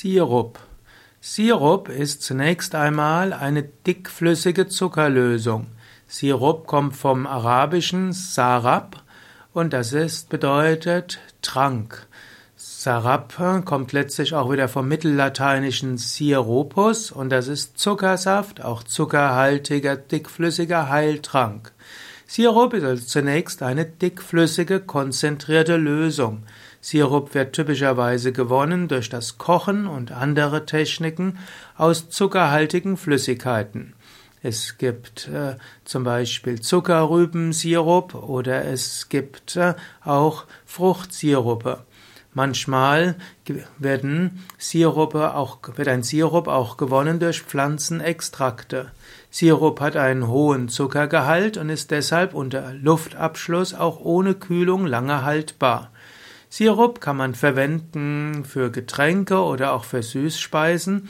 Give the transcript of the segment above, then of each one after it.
Sirup. Sirup ist zunächst einmal eine dickflüssige Zuckerlösung. Sirup kommt vom arabischen Sarab und das ist bedeutet Trank. Sarab kommt letztlich auch wieder vom mittellateinischen Sirupus und das ist Zuckersaft, auch zuckerhaltiger, dickflüssiger Heiltrank. Sirup ist also zunächst eine dickflüssige, konzentrierte Lösung. Sirup wird typischerweise gewonnen durch das Kochen und andere Techniken aus zuckerhaltigen Flüssigkeiten. Es gibt äh, zum Beispiel Zuckerrübensirup oder es gibt äh, auch Fruchtsirupe. Manchmal werden Sirupe auch, wird ein Sirup auch gewonnen durch Pflanzenextrakte. Sirup hat einen hohen Zuckergehalt und ist deshalb unter Luftabschluss auch ohne Kühlung lange haltbar. Sirup kann man verwenden für Getränke oder auch für Süßspeisen.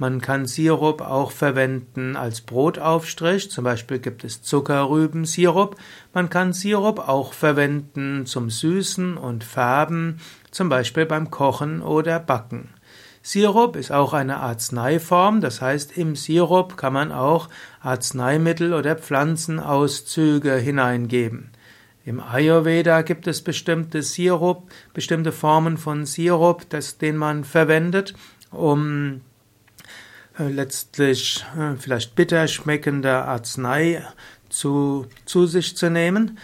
Man kann Sirup auch verwenden als Brotaufstrich, zum Beispiel gibt es Zuckerrübensirup. Man kann Sirup auch verwenden zum Süßen und Färben, zum Beispiel beim Kochen oder Backen. Sirup ist auch eine Arzneiform, das heißt, im Sirup kann man auch Arzneimittel oder Pflanzenauszüge hineingeben. Im Ayurveda gibt es bestimmte Sirup, bestimmte Formen von Sirup, das, den man verwendet, um äh, letztlich äh, vielleicht bitter schmeckende Arznei zu, zu sich zu nehmen.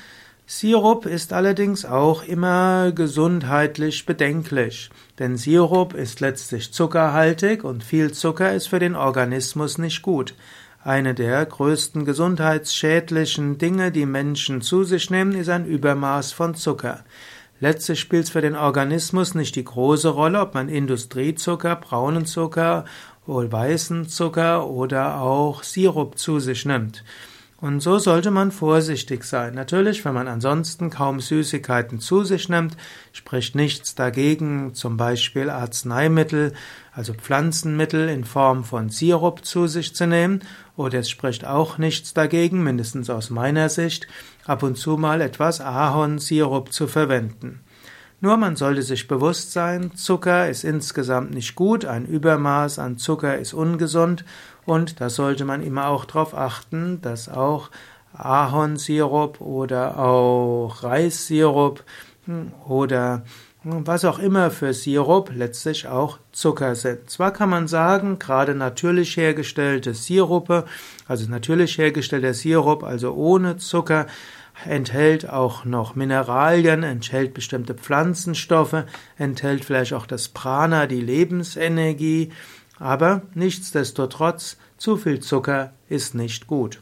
Sirup ist allerdings auch immer gesundheitlich bedenklich, denn Sirup ist letztlich zuckerhaltig und viel Zucker ist für den Organismus nicht gut. Eine der größten gesundheitsschädlichen Dinge, die Menschen zu sich nehmen, ist ein Übermaß von Zucker. Letztlich spielt es für den Organismus nicht die große Rolle, ob man Industriezucker, braunen Zucker, weißen Zucker oder auch Sirup zu sich nimmt. Und so sollte man vorsichtig sein. Natürlich, wenn man ansonsten kaum Süßigkeiten zu sich nimmt, spricht nichts dagegen, zum Beispiel Arzneimittel, also Pflanzenmittel in Form von Sirup zu sich zu nehmen. Oder es spricht auch nichts dagegen, mindestens aus meiner Sicht, ab und zu mal etwas Ahornsirup zu verwenden. Nur man sollte sich bewusst sein, Zucker ist insgesamt nicht gut, ein Übermaß an Zucker ist ungesund und da sollte man immer auch darauf achten, dass auch Ahornsirup oder auch Reissirup hm, oder was auch immer für Sirup letztlich auch Zucker sind. Zwar kann man sagen, gerade natürlich hergestellte Sirupe, also natürlich hergestellter Sirup, also ohne Zucker, enthält auch noch Mineralien, enthält bestimmte Pflanzenstoffe, enthält vielleicht auch das Prana, die Lebensenergie, aber nichtsdestotrotz, zu viel Zucker ist nicht gut.